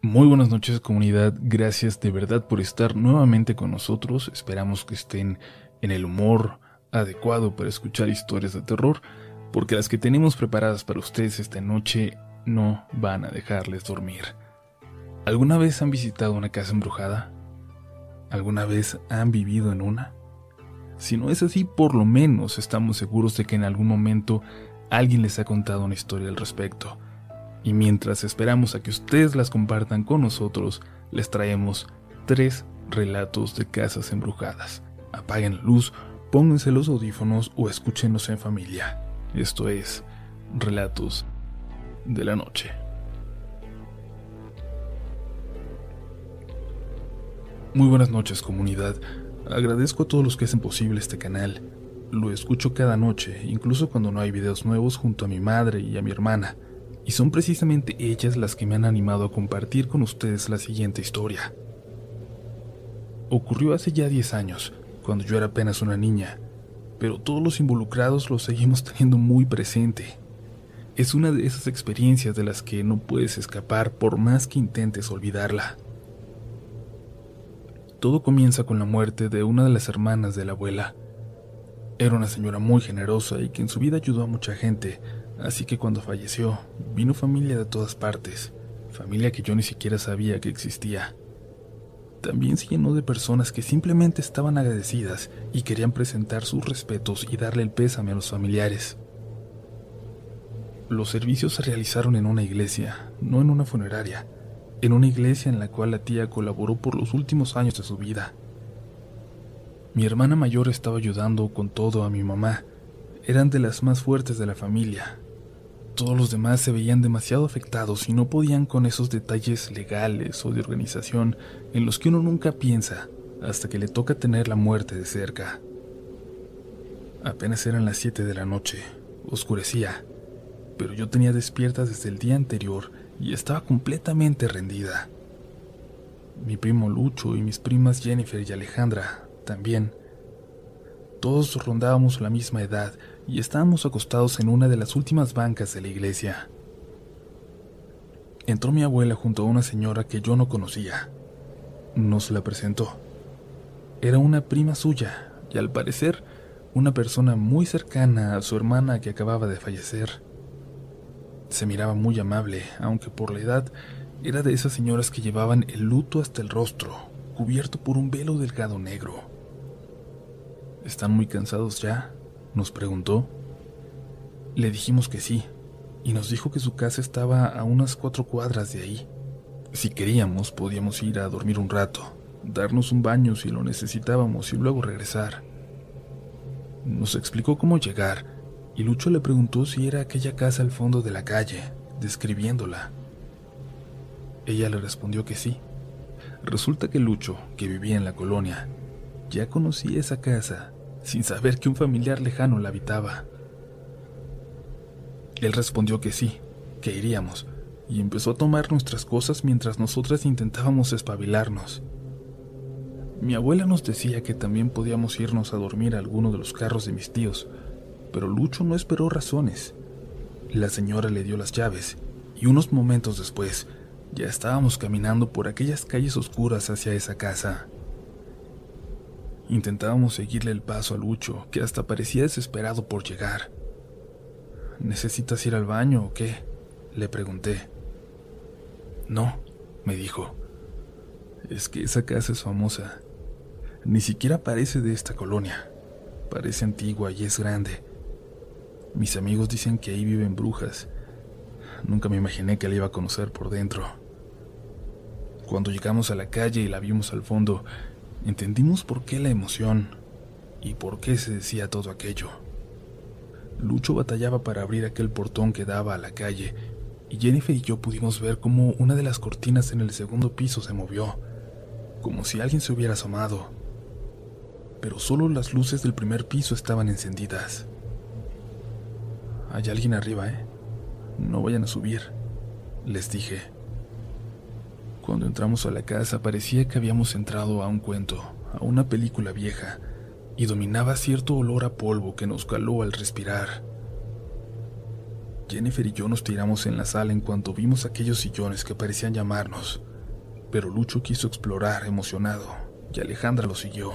Muy buenas noches comunidad, gracias de verdad por estar nuevamente con nosotros, esperamos que estén en el humor adecuado para escuchar historias de terror, porque las que tenemos preparadas para ustedes esta noche no van a dejarles dormir. ¿Alguna vez han visitado una casa embrujada? ¿Alguna vez han vivido en una? Si no es así, por lo menos estamos seguros de que en algún momento alguien les ha contado una historia al respecto. Y mientras esperamos a que ustedes las compartan con nosotros, les traemos tres relatos de casas embrujadas. Apaguen la luz, pónganse los audífonos o escúchenos en familia. Esto es Relatos de la Noche. Muy buenas noches comunidad. Agradezco a todos los que hacen posible este canal. Lo escucho cada noche, incluso cuando no hay videos nuevos junto a mi madre y a mi hermana y son precisamente ellas las que me han animado a compartir con ustedes la siguiente historia. Ocurrió hace ya 10 años, cuando yo era apenas una niña, pero todos los involucrados lo seguimos teniendo muy presente. Es una de esas experiencias de las que no puedes escapar por más que intentes olvidarla. Todo comienza con la muerte de una de las hermanas de la abuela. Era una señora muy generosa y que en su vida ayudó a mucha gente, Así que cuando falleció, vino familia de todas partes, familia que yo ni siquiera sabía que existía. También se llenó de personas que simplemente estaban agradecidas y querían presentar sus respetos y darle el pésame a los familiares. Los servicios se realizaron en una iglesia, no en una funeraria, en una iglesia en la cual la tía colaboró por los últimos años de su vida. Mi hermana mayor estaba ayudando con todo a mi mamá. Eran de las más fuertes de la familia, todos los demás se veían demasiado afectados y no podían con esos detalles legales o de organización en los que uno nunca piensa hasta que le toca tener la muerte de cerca. Apenas eran las 7 de la noche, oscurecía, pero yo tenía despierta desde el día anterior y estaba completamente rendida. Mi primo Lucho y mis primas Jennifer y Alejandra también. Todos rondábamos la misma edad y estábamos acostados en una de las últimas bancas de la iglesia. Entró mi abuela junto a una señora que yo no conocía. Nos la presentó. Era una prima suya y al parecer una persona muy cercana a su hermana que acababa de fallecer. Se miraba muy amable, aunque por la edad era de esas señoras que llevaban el luto hasta el rostro, cubierto por un velo delgado negro. ¿Están muy cansados ya? Nos preguntó. Le dijimos que sí, y nos dijo que su casa estaba a unas cuatro cuadras de ahí. Si queríamos, podíamos ir a dormir un rato, darnos un baño si lo necesitábamos y luego regresar. Nos explicó cómo llegar, y Lucho le preguntó si era aquella casa al fondo de la calle, describiéndola. Ella le respondió que sí. Resulta que Lucho, que vivía en la colonia, ya conocía esa casa sin saber que un familiar lejano la habitaba. Él respondió que sí, que iríamos, y empezó a tomar nuestras cosas mientras nosotras intentábamos espabilarnos. Mi abuela nos decía que también podíamos irnos a dormir a alguno de los carros de mis tíos, pero Lucho no esperó razones. La señora le dio las llaves, y unos momentos después ya estábamos caminando por aquellas calles oscuras hacia esa casa. Intentábamos seguirle el paso a Lucho, que hasta parecía desesperado por llegar. ¿Necesitas ir al baño o qué? Le pregunté. No, me dijo. Es que esa casa es famosa. Ni siquiera parece de esta colonia. Parece antigua y es grande. Mis amigos dicen que ahí viven brujas. Nunca me imaginé que la iba a conocer por dentro. Cuando llegamos a la calle y la vimos al fondo, entendimos por qué la emoción y por qué se decía todo aquello. Lucho batallaba para abrir aquel portón que daba a la calle, y Jennifer y yo pudimos ver cómo una de las cortinas en el segundo piso se movió, como si alguien se hubiera asomado. Pero solo las luces del primer piso estaban encendidas. Hay alguien arriba, ¿eh? No vayan a subir, les dije. Cuando entramos a la casa parecía que habíamos entrado a un cuento, a una película vieja, y dominaba cierto olor a polvo que nos caló al respirar. Jennifer y yo nos tiramos en la sala en cuanto vimos aquellos sillones que parecían llamarnos. pero Lucho quiso explorar emocionado y Alejandra lo siguió.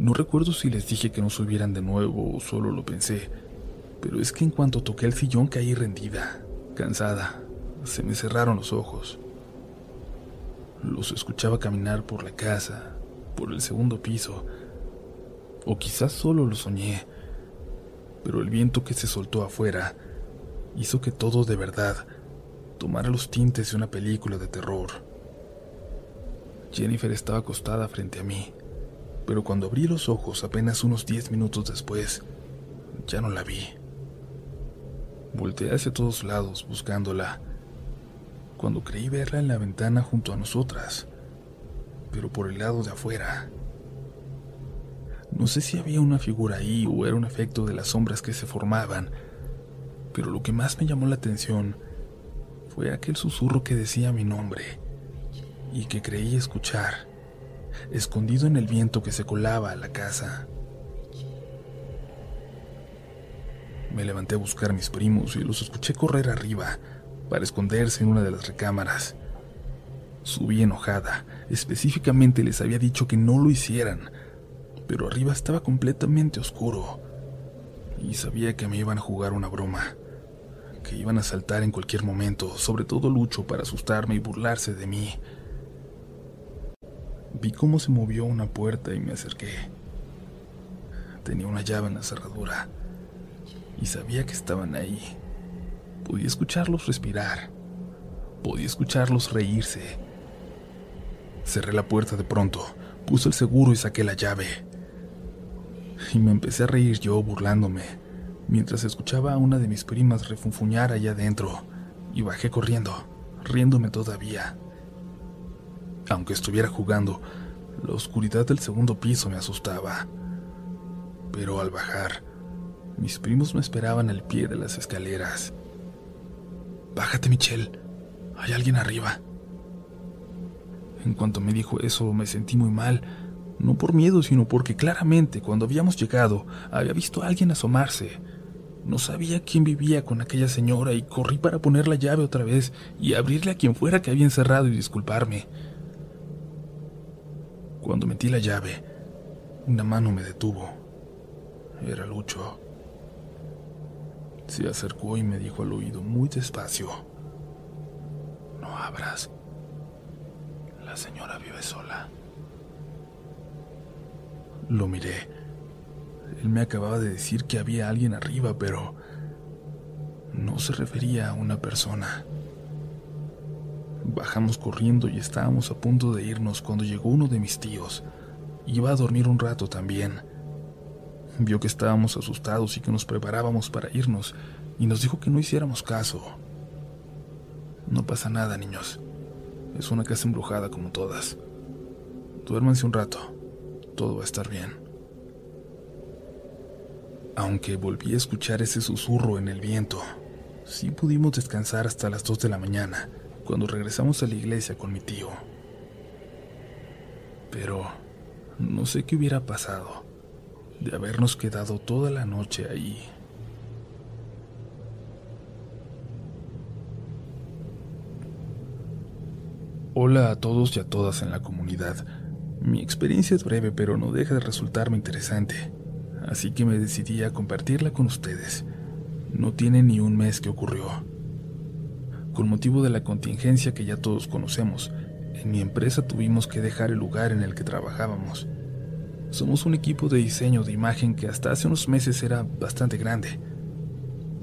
No recuerdo si les dije que no subieran de nuevo o solo lo pensé, pero es que en cuanto toqué el sillón caí rendida, cansada, se me cerraron los ojos. Los escuchaba caminar por la casa, por el segundo piso, o quizás solo lo soñé, pero el viento que se soltó afuera hizo que todo de verdad tomara los tintes de una película de terror. Jennifer estaba acostada frente a mí, pero cuando abrí los ojos apenas unos diez minutos después, ya no la vi. Volteé hacia todos lados buscándola, cuando creí verla en la ventana junto a nosotras, pero por el lado de afuera. No sé si había una figura ahí o era un efecto de las sombras que se formaban, pero lo que más me llamó la atención fue aquel susurro que decía mi nombre y que creí escuchar, escondido en el viento que se colaba a la casa. Me levanté a buscar a mis primos y los escuché correr arriba para esconderse en una de las recámaras. Subí enojada, específicamente les había dicho que no lo hicieran, pero arriba estaba completamente oscuro y sabía que me iban a jugar una broma, que iban a saltar en cualquier momento, sobre todo Lucho para asustarme y burlarse de mí. Vi cómo se movió una puerta y me acerqué. Tenía una llave en la cerradura y sabía que estaban ahí. Podía escucharlos respirar. Podía escucharlos reírse. Cerré la puerta de pronto, puse el seguro y saqué la llave. Y me empecé a reír yo burlándome, mientras escuchaba a una de mis primas refunfuñar allá adentro, y bajé corriendo, riéndome todavía. Aunque estuviera jugando, la oscuridad del segundo piso me asustaba. Pero al bajar, mis primos me esperaban al pie de las escaleras. Bájate, Michelle. Hay alguien arriba. En cuanto me dijo eso, me sentí muy mal. No por miedo, sino porque claramente cuando habíamos llegado había visto a alguien asomarse. No sabía quién vivía con aquella señora y corrí para poner la llave otra vez y abrirle a quien fuera que había encerrado y disculparme. Cuando metí la llave, una mano me detuvo. Era Lucho. Se acercó y me dijo al oído muy despacio, no abras. La señora vive sola. Lo miré. Él me acababa de decir que había alguien arriba, pero no se refería a una persona. Bajamos corriendo y estábamos a punto de irnos cuando llegó uno de mis tíos. Iba a dormir un rato también. Vio que estábamos asustados y que nos preparábamos para irnos y nos dijo que no hiciéramos caso. No pasa nada, niños. Es una casa embrujada como todas. Duérmanse un rato. Todo va a estar bien. Aunque volví a escuchar ese susurro en el viento, sí pudimos descansar hasta las 2 de la mañana, cuando regresamos a la iglesia con mi tío. Pero no sé qué hubiera pasado de habernos quedado toda la noche ahí. Hola a todos y a todas en la comunidad. Mi experiencia es breve pero no deja de resultarme interesante, así que me decidí a compartirla con ustedes. No tiene ni un mes que ocurrió. Con motivo de la contingencia que ya todos conocemos, en mi empresa tuvimos que dejar el lugar en el que trabajábamos. Somos un equipo de diseño de imagen que hasta hace unos meses era bastante grande.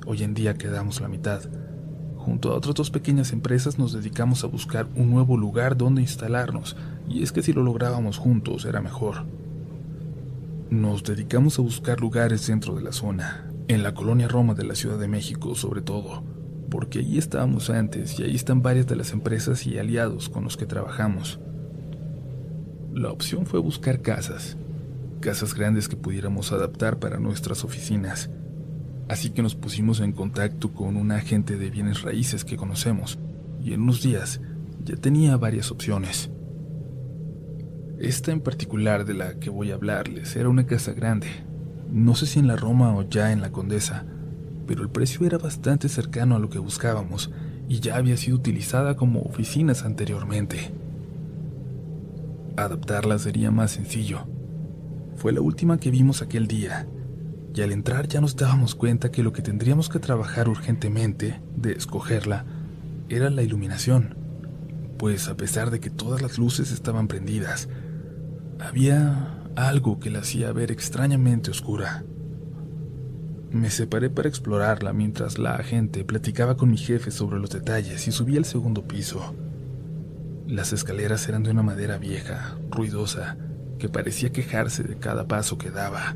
Hoy en día quedamos la mitad. Junto a otras dos pequeñas empresas nos dedicamos a buscar un nuevo lugar donde instalarnos, y es que si lo lográbamos juntos era mejor. Nos dedicamos a buscar lugares dentro de la zona, en la colonia Roma de la Ciudad de México sobre todo, porque allí estábamos antes y ahí están varias de las empresas y aliados con los que trabajamos. La opción fue buscar casas, casas grandes que pudiéramos adaptar para nuestras oficinas. Así que nos pusimos en contacto con un agente de bienes raíces que conocemos, y en unos días ya tenía varias opciones. Esta en particular de la que voy a hablarles era una casa grande, no sé si en la Roma o ya en la Condesa, pero el precio era bastante cercano a lo que buscábamos y ya había sido utilizada como oficinas anteriormente. Adaptarla sería más sencillo. Fue la última que vimos aquel día, y al entrar ya nos dábamos cuenta que lo que tendríamos que trabajar urgentemente, de escogerla, era la iluminación, pues a pesar de que todas las luces estaban prendidas, había algo que la hacía ver extrañamente oscura. Me separé para explorarla mientras la agente platicaba con mi jefe sobre los detalles y subí al segundo piso. Las escaleras eran de una madera vieja, ruidosa, que parecía quejarse de cada paso que daba.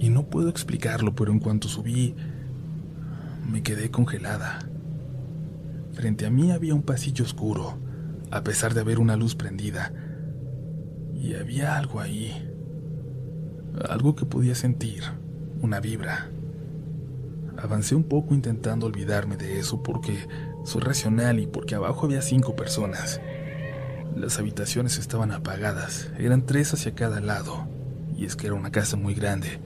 Y no puedo explicarlo, pero en cuanto subí, me quedé congelada. Frente a mí había un pasillo oscuro, a pesar de haber una luz prendida, y había algo ahí, algo que podía sentir una vibra. Avancé un poco intentando olvidarme de eso porque soy racional y porque abajo había cinco personas. Las habitaciones estaban apagadas, eran tres hacia cada lado, y es que era una casa muy grande.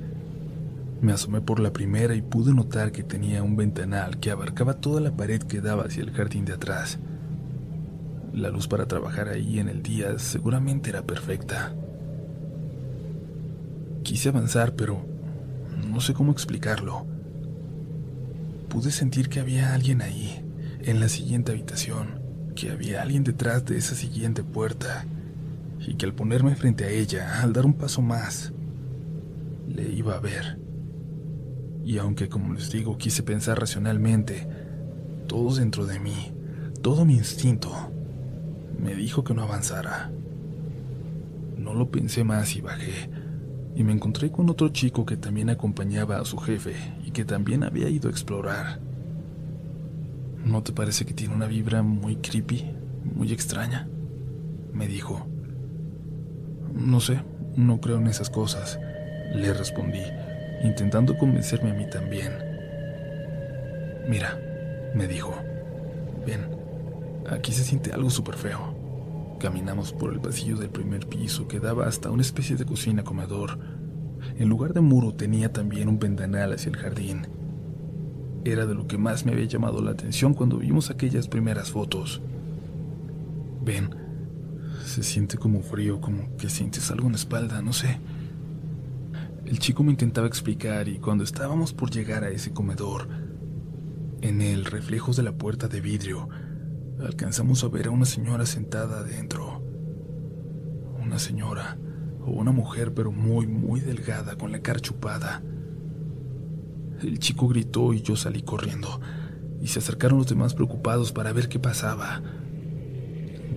Me asomé por la primera y pude notar que tenía un ventanal que abarcaba toda la pared que daba hacia el jardín de atrás. La luz para trabajar ahí en el día seguramente era perfecta. Quise avanzar, pero no sé cómo explicarlo. Pude sentir que había alguien ahí, en la siguiente habitación, que había alguien detrás de esa siguiente puerta, y que al ponerme frente a ella, al dar un paso más, le iba a ver. Y aunque, como les digo, quise pensar racionalmente, todo dentro de mí, todo mi instinto, me dijo que no avanzara. No lo pensé más y bajé y me encontré con otro chico que también acompañaba a su jefe y que también había ido a explorar. ¿No te parece que tiene una vibra muy creepy, muy extraña? me dijo. No sé, no creo en esas cosas, le respondí, intentando convencerme a mí también. Mira, me dijo, ven, aquí se siente algo súper feo. Caminamos por el pasillo del primer piso que daba hasta una especie de cocina comedor. En lugar de muro tenía también un ventanal hacia el jardín. Era de lo que más me había llamado la atención cuando vimos aquellas primeras fotos. Ven, se siente como frío, como que sientes algo en la espalda, no sé. El chico me intentaba explicar y cuando estábamos por llegar a ese comedor, en el reflejos de la puerta de vidrio, alcanzamos a ver a una señora sentada adentro. Una señora, o una mujer, pero muy, muy delgada, con la cara chupada. El chico gritó y yo salí corriendo, y se acercaron los demás preocupados para ver qué pasaba.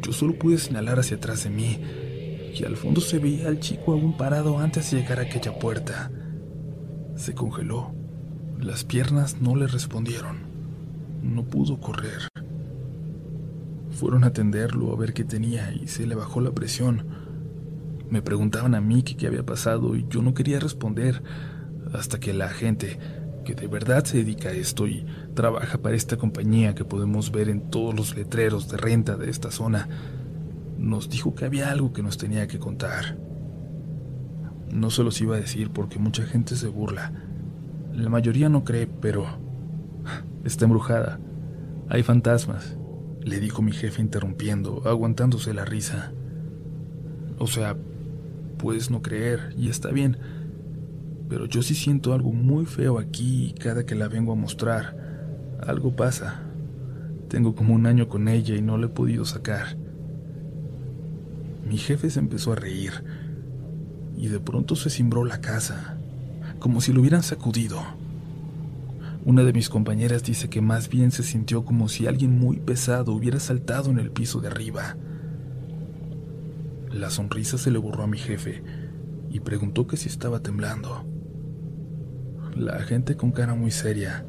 Yo solo pude señalar hacia atrás de mí, y al fondo se veía al chico aún parado antes de llegar a aquella puerta. Se congeló. Las piernas no le respondieron. No pudo correr. Fueron a atenderlo a ver qué tenía y se le bajó la presión. Me preguntaban a mí qué había pasado y yo no quería responder hasta que la gente, que de verdad se dedica a esto y trabaja para esta compañía que podemos ver en todos los letreros de renta de esta zona, nos dijo que había algo que nos tenía que contar. No se los iba a decir porque mucha gente se burla. La mayoría no cree, pero está embrujada. Hay fantasmas le dijo mi jefe interrumpiendo, aguantándose la risa. O sea, puedes no creer, y está bien, pero yo sí siento algo muy feo aquí cada que la vengo a mostrar. Algo pasa. Tengo como un año con ella y no la he podido sacar. Mi jefe se empezó a reír y de pronto se cimbró la casa, como si lo hubieran sacudido. Una de mis compañeras dice que más bien se sintió como si alguien muy pesado hubiera saltado en el piso de arriba. La sonrisa se le borró a mi jefe y preguntó que si estaba temblando. La gente con cara muy seria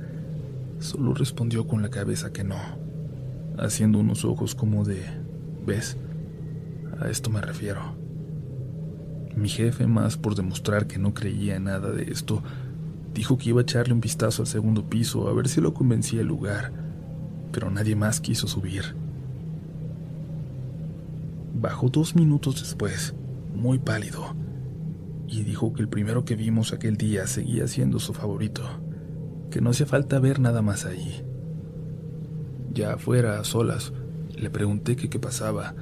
solo respondió con la cabeza que no, haciendo unos ojos como de, ¿ves? A esto me refiero. Mi jefe, más por demostrar que no creía nada de esto, Dijo que iba a echarle un vistazo al segundo piso a ver si lo convencía el lugar, pero nadie más quiso subir. Bajó dos minutos después, muy pálido, y dijo que el primero que vimos aquel día seguía siendo su favorito, que no hacía falta ver nada más ahí. Ya afuera, a solas, le pregunté que qué pasaba,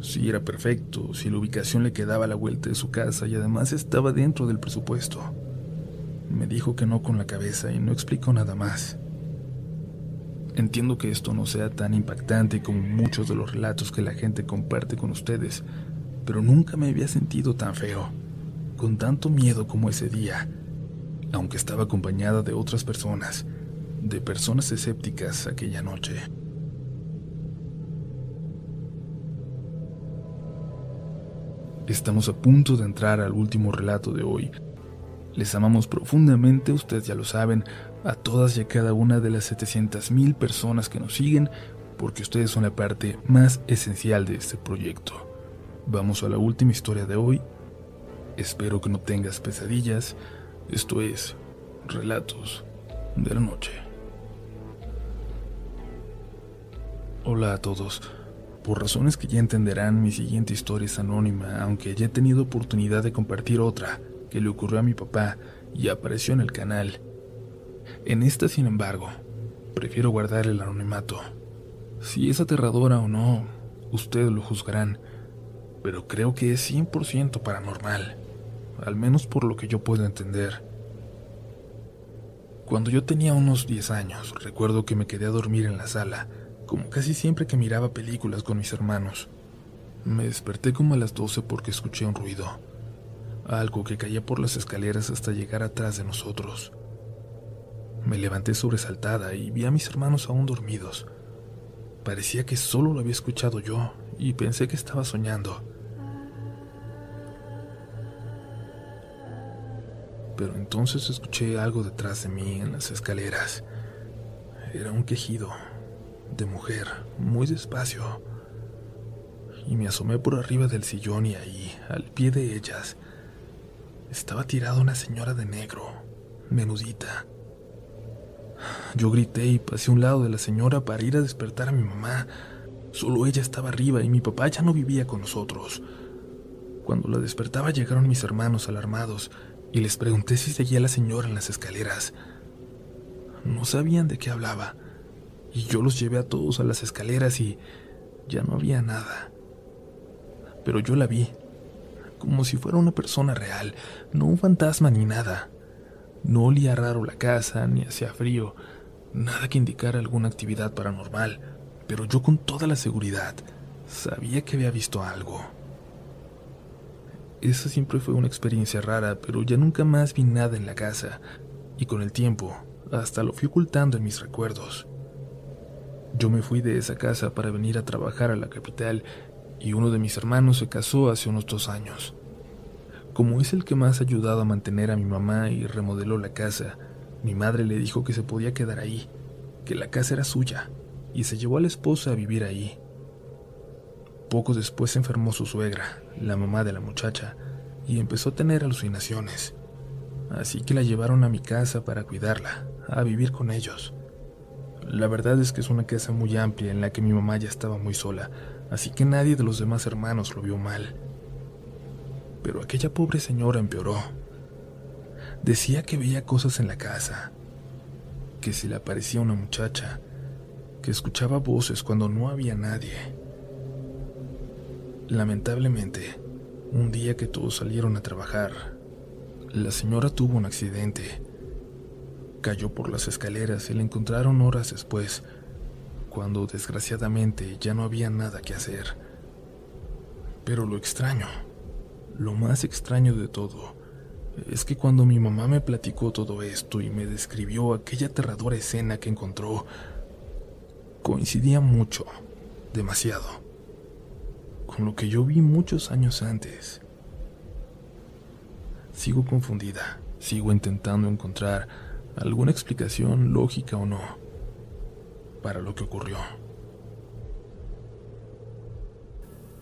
si era perfecto, si la ubicación le quedaba a la vuelta de su casa y además estaba dentro del presupuesto. Me dijo que no con la cabeza y no explicó nada más. Entiendo que esto no sea tan impactante como muchos de los relatos que la gente comparte con ustedes, pero nunca me había sentido tan feo, con tanto miedo como ese día, aunque estaba acompañada de otras personas, de personas escépticas aquella noche. Estamos a punto de entrar al último relato de hoy. Les amamos profundamente, ustedes ya lo saben, a todas y a cada una de las 700.000 personas que nos siguen, porque ustedes son la parte más esencial de este proyecto. Vamos a la última historia de hoy. Espero que no tengas pesadillas. Esto es Relatos de la Noche. Hola a todos. Por razones que ya entenderán, mi siguiente historia es anónima, aunque ya he tenido oportunidad de compartir otra que le ocurrió a mi papá y apareció en el canal. En esta, sin embargo, prefiero guardar el anonimato. Si es aterradora o no, ustedes lo juzgarán, pero creo que es 100% paranormal, al menos por lo que yo puedo entender. Cuando yo tenía unos 10 años, recuerdo que me quedé a dormir en la sala, como casi siempre que miraba películas con mis hermanos. Me desperté como a las 12 porque escuché un ruido, algo que caía por las escaleras hasta llegar atrás de nosotros. Me levanté sobresaltada y vi a mis hermanos aún dormidos. Parecía que solo lo había escuchado yo y pensé que estaba soñando. Pero entonces escuché algo detrás de mí en las escaleras. Era un quejido, de mujer, muy despacio. Y me asomé por arriba del sillón y ahí, al pie de ellas, estaba tirada una señora de negro, menudita. Yo grité y pasé a un lado de la señora para ir a despertar a mi mamá. Solo ella estaba arriba y mi papá ya no vivía con nosotros. Cuando la despertaba llegaron mis hermanos alarmados y les pregunté si seguía la señora en las escaleras. No sabían de qué hablaba y yo los llevé a todos a las escaleras y ya no había nada. Pero yo la vi, como si fuera una persona real, no un fantasma ni nada. No olía raro la casa, ni hacía frío, nada que indicara alguna actividad paranormal, pero yo con toda la seguridad sabía que había visto algo. Esa siempre fue una experiencia rara, pero ya nunca más vi nada en la casa, y con el tiempo hasta lo fui ocultando en mis recuerdos. Yo me fui de esa casa para venir a trabajar a la capital y uno de mis hermanos se casó hace unos dos años. Como es el que más ha ayudado a mantener a mi mamá y remodeló la casa, mi madre le dijo que se podía quedar ahí, que la casa era suya, y se llevó a la esposa a vivir ahí. Poco después se enfermó su suegra, la mamá de la muchacha, y empezó a tener alucinaciones. Así que la llevaron a mi casa para cuidarla, a vivir con ellos. La verdad es que es una casa muy amplia en la que mi mamá ya estaba muy sola, así que nadie de los demás hermanos lo vio mal. Pero aquella pobre señora empeoró. Decía que veía cosas en la casa, que se le aparecía una muchacha, que escuchaba voces cuando no había nadie. Lamentablemente, un día que todos salieron a trabajar, la señora tuvo un accidente Cayó por las escaleras y la encontraron horas después, cuando desgraciadamente ya no había nada que hacer. Pero lo extraño, lo más extraño de todo, es que cuando mi mamá me platicó todo esto y me describió aquella aterradora escena que encontró, coincidía mucho, demasiado, con lo que yo vi muchos años antes. Sigo confundida, sigo intentando encontrar alguna explicación lógica o no para lo que ocurrió.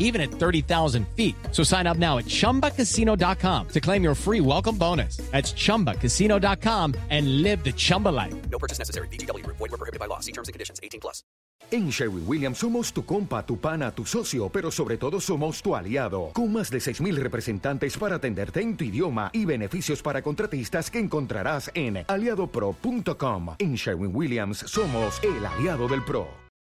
even at 30,000 feet. So sign up now at chumbacasino.com to claim your free welcome bonus. That's chumbacasino.com and live the Chumba life. No purchase necessary. BGW. Void were prohibited by law. See terms and conditions. 18 plus. En Sherwin Williams somos tu compa, tu pana, tu socio, pero sobre todo somos tu aliado, con más de 6.000 representantes para atenderte en tu idioma y beneficios para contratistas que encontrarás en aliadopro.com. En Sherwin Williams somos el aliado del PRO.